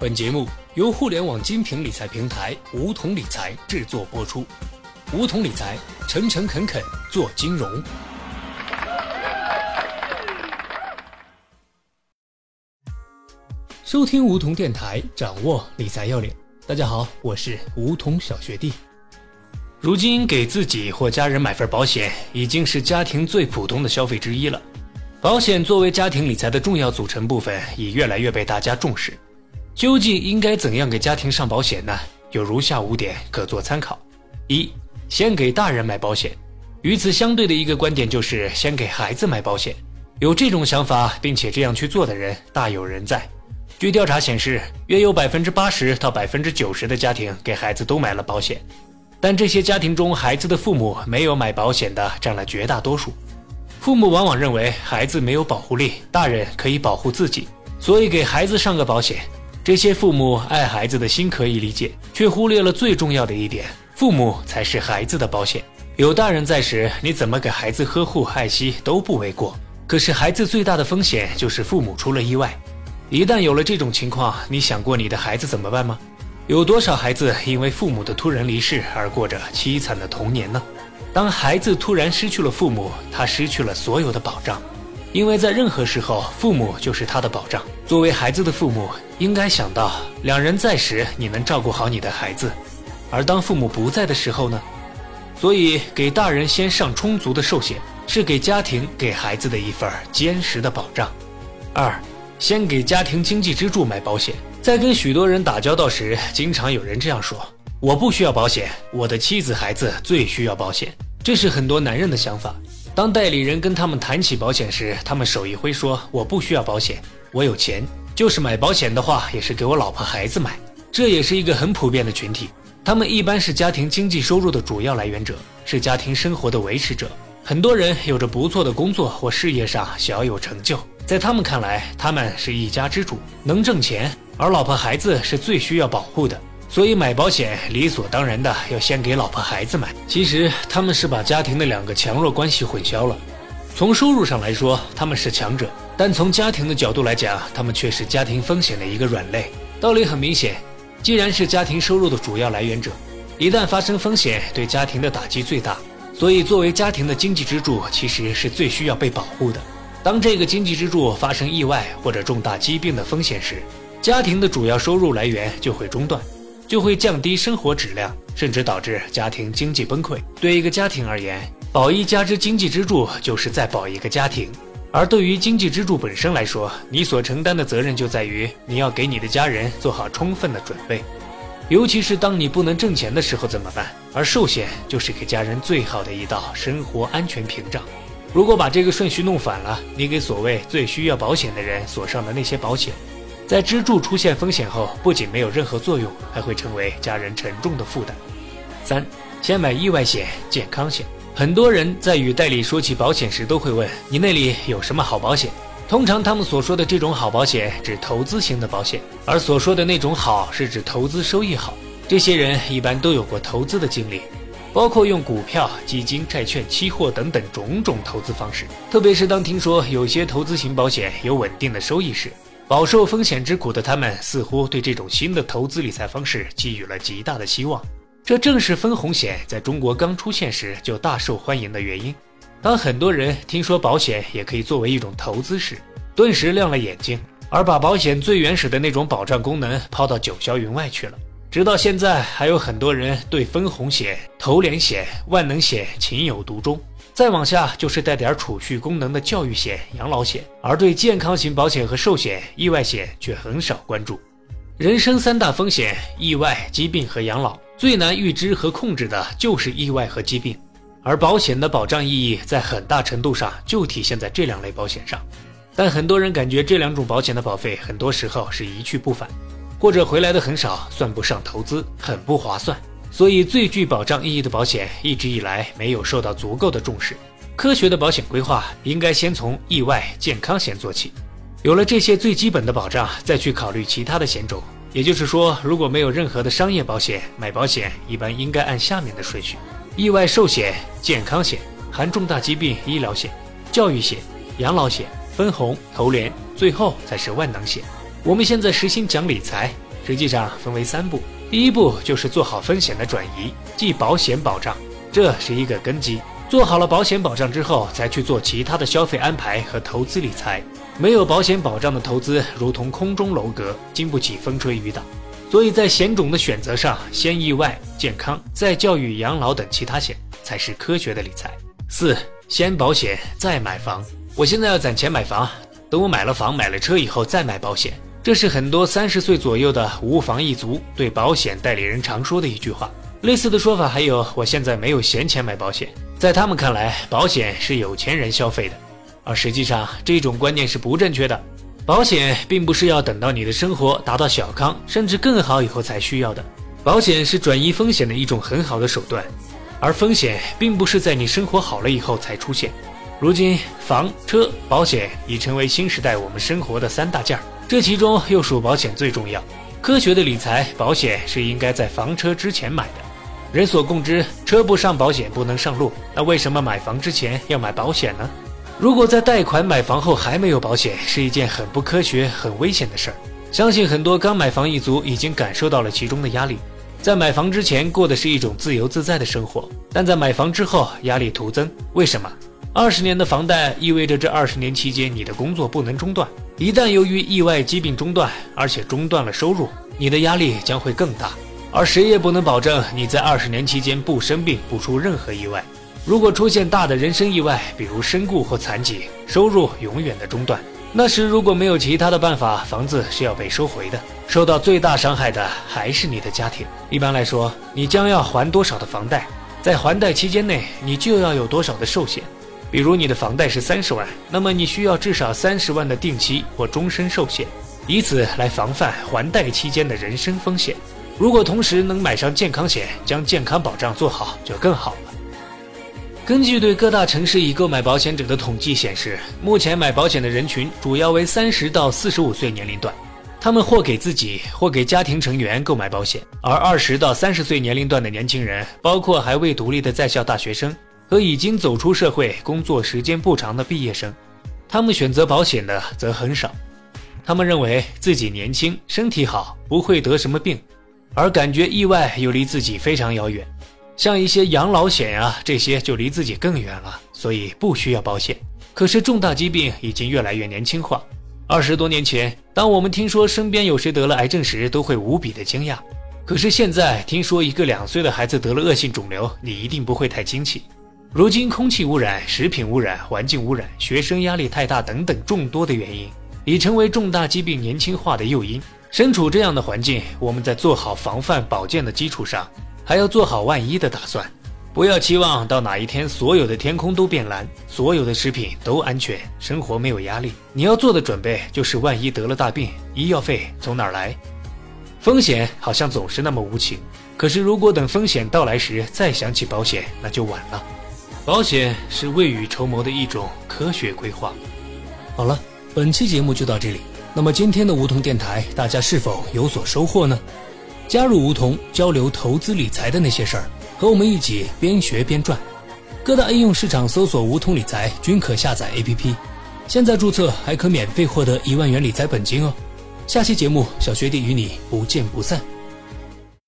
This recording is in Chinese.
本节目由互联网精品理财平台梧桐理财制作播出。梧桐理财，诚诚恳恳做金融。收听梧桐电台，掌握理财要领。大家好，我是梧桐小学弟。如今给自己或家人买份保险，已经是家庭最普通的消费之一了。保险作为家庭理财的重要组成部分，已越来越被大家重视。究竟应该怎样给家庭上保险呢？有如下五点可做参考：一、先给大人买保险。与此相对的一个观点就是先给孩子买保险。有这种想法并且这样去做的人大有人在。据调查显示，约有百分之八十到百分之九十的家庭给孩子都买了保险，但这些家庭中孩子的父母没有买保险的占了绝大多数。父母往往认为孩子没有保护力，大人可以保护自己，所以给孩子上个保险。这些父母爱孩子的心可以理解，却忽略了最重要的一点：父母才是孩子的保险。有大人在时，你怎么给孩子呵护爱惜都不为过。可是孩子最大的风险就是父母出了意外，一旦有了这种情况，你想过你的孩子怎么办吗？有多少孩子因为父母的突然离世而过着凄惨的童年呢？当孩子突然失去了父母，他失去了所有的保障。因为在任何时候，父母就是他的保障。作为孩子的父母，应该想到两人在时，你能照顾好你的孩子；而当父母不在的时候呢？所以，给大人先上充足的寿险，是给家庭、给孩子的一份坚实的保障。二，先给家庭经济支柱买保险。在跟许多人打交道时，经常有人这样说：“我不需要保险，我的妻子、孩子最需要保险。”这是很多男人的想法。当代理人跟他们谈起保险时，他们手一挥说：“我不需要保险，我有钱，就是买保险的话，也是给我老婆孩子买。”这也是一个很普遍的群体。他们一般是家庭经济收入的主要来源者，是家庭生活的维持者。很多人有着不错的工作或事业上小有成就，在他们看来，他们是一家之主，能挣钱，而老婆孩子是最需要保护的。所以买保险理所当然的要先给老婆孩子买，其实他们是把家庭的两个强弱关系混淆了。从收入上来说，他们是强者，但从家庭的角度来讲，他们却是家庭风险的一个软肋。道理很明显，既然是家庭收入的主要来源者，一旦发生风险，对家庭的打击最大。所以作为家庭的经济支柱，其实是最需要被保护的。当这个经济支柱发生意外或者重大疾病的风险时，家庭的主要收入来源就会中断。就会降低生活质量，甚至导致家庭经济崩溃。对一个家庭而言，保一家之经济支柱就是在保一个家庭。而对于经济支柱本身来说，你所承担的责任就在于你要给你的家人做好充分的准备。尤其是当你不能挣钱的时候怎么办？而寿险就是给家人最好的一道生活安全屏障。如果把这个顺序弄反了，你给所谓最需要保险的人锁上的那些保险。在支柱出现风险后，不仅没有任何作用，还会成为家人沉重的负担。三，先买意外险、健康险。很多人在与代理说起保险时，都会问你那里有什么好保险。通常他们所说的这种好保险，指投资型的保险，而所说的那种好，是指投资收益好。这些人一般都有过投资的经历，包括用股票、基金、债券、期货等等种种投资方式。特别是当听说有些投资型保险有稳定的收益时，饱受风险之苦的他们，似乎对这种新的投资理财方式寄予了极大的希望。这正是分红险在中国刚出现时就大受欢迎的原因。当很多人听说保险也可以作为一种投资时，顿时亮了眼睛，而把保险最原始的那种保障功能抛到九霄云外去了。直到现在，还有很多人对分红险、投连险、万能险情有独钟。再往下就是带点储蓄功能的教育险、养老险，而对健康型保险和寿险、意外险却很少关注。人生三大风险：意外、疾病和养老。最难预知和控制的就是意外和疾病，而保险的保障意义在很大程度上就体现在这两类保险上。但很多人感觉这两种保险的保费很多时候是一去不返，或者回来的很少，算不上投资，很不划算。所以，最具保障意义的保险一直以来没有受到足够的重视。科学的保险规划应该先从意外健康险做起，有了这些最基本的保障，再去考虑其他的险种。也就是说，如果没有任何的商业保险，买保险一般应该按下面的顺序：意外寿险、健康险、含重大疾病医疗险、教育险、养老险、分红、投连，最后才是万能险。我们现在实行讲理财。实际上分为三步。第一步就是做好风险的转移，即保险保障，这是一个根基。做好了保险保障之后，才去做其他的消费安排和投资理财。没有保险保障的投资，如同空中楼阁，经不起风吹雨打。所以在险种的选择上，先意外、健康，再教育、养老等其他险，才是科学的理财。四，先保险再买房。我现在要攒钱买房，等我买了房、买了车以后再买保险。这是很多三十岁左右的无房一族对保险代理人常说的一句话。类似的说法还有，我现在没有闲钱买保险。在他们看来，保险是有钱人消费的，而实际上这种观念是不正确的。保险并不是要等到你的生活达到小康甚至更好以后才需要的，保险是转移风险的一种很好的手段，而风险并不是在你生活好了以后才出现。如今，房车保险已成为新时代我们生活的三大件儿，这其中又属保险最重要。科学的理财，保险是应该在房车之前买的。人所共知，车不上保险不能上路。那为什么买房之前要买保险呢？如果在贷款买房后还没有保险，是一件很不科学、很危险的事儿。相信很多刚买房一族已经感受到了其中的压力。在买房之前过的是一种自由自在的生活，但在买房之后压力徒增。为什么？二十年的房贷意味着这二十年期间你的工作不能中断，一旦由于意外疾病中断，而且中断了收入，你的压力将会更大。而谁也不能保证你在二十年期间不生病、不出任何意外。如果出现大的人身意外，比如身故或残疾，收入永远的中断。那时如果没有其他的办法，房子是要被收回的。受到最大伤害的还是你的家庭。一般来说，你将要还多少的房贷，在还贷期间内，你就要有多少的寿险。比如你的房贷是三十万，那么你需要至少三十万的定期或终身寿险，以此来防范还贷期间的人身风险。如果同时能买上健康险，将健康保障做好就更好了。根据对各大城市已购买保险者的统计显示，目前买保险的人群主要为三十到四十五岁年龄段，他们或给自己或给家庭成员购买保险。而二十到三十岁年龄段的年轻人，包括还未独立的在校大学生和已经走出社会、工作时间不长的毕业生，他们选择保险的则很少。他们认为自己年轻、身体好，不会得什么病。而感觉意外又离自己非常遥远，像一些养老险啊，这些就离自己更远了，所以不需要保险。可是重大疾病已经越来越年轻化。二十多年前，当我们听说身边有谁得了癌症时，都会无比的惊讶。可是现在听说一个两岁的孩子得了恶性肿瘤，你一定不会太惊奇。如今，空气污染、食品污染、环境污染、学生压力太大等等众多的原因，已成为重大疾病年轻化的诱因。身处这样的环境，我们在做好防范保健的基础上，还要做好万一的打算。不要期望到哪一天所有的天空都变蓝，所有的食品都安全，生活没有压力。你要做的准备就是万一得了大病，医药费从哪儿来？风险好像总是那么无情，可是如果等风险到来时再想起保险，那就晚了。保险是未雨绸缪的一种科学规划。好了，本期节目就到这里。那么今天的梧桐电台，大家是否有所收获呢？加入梧桐，交流投资理财的那些事儿，和我们一起边学边赚。各大应用市场搜索“梧桐理财”均可下载 APP，现在注册还可免费获得一万元理财本金哦。下期节目，小学弟与你不见不散。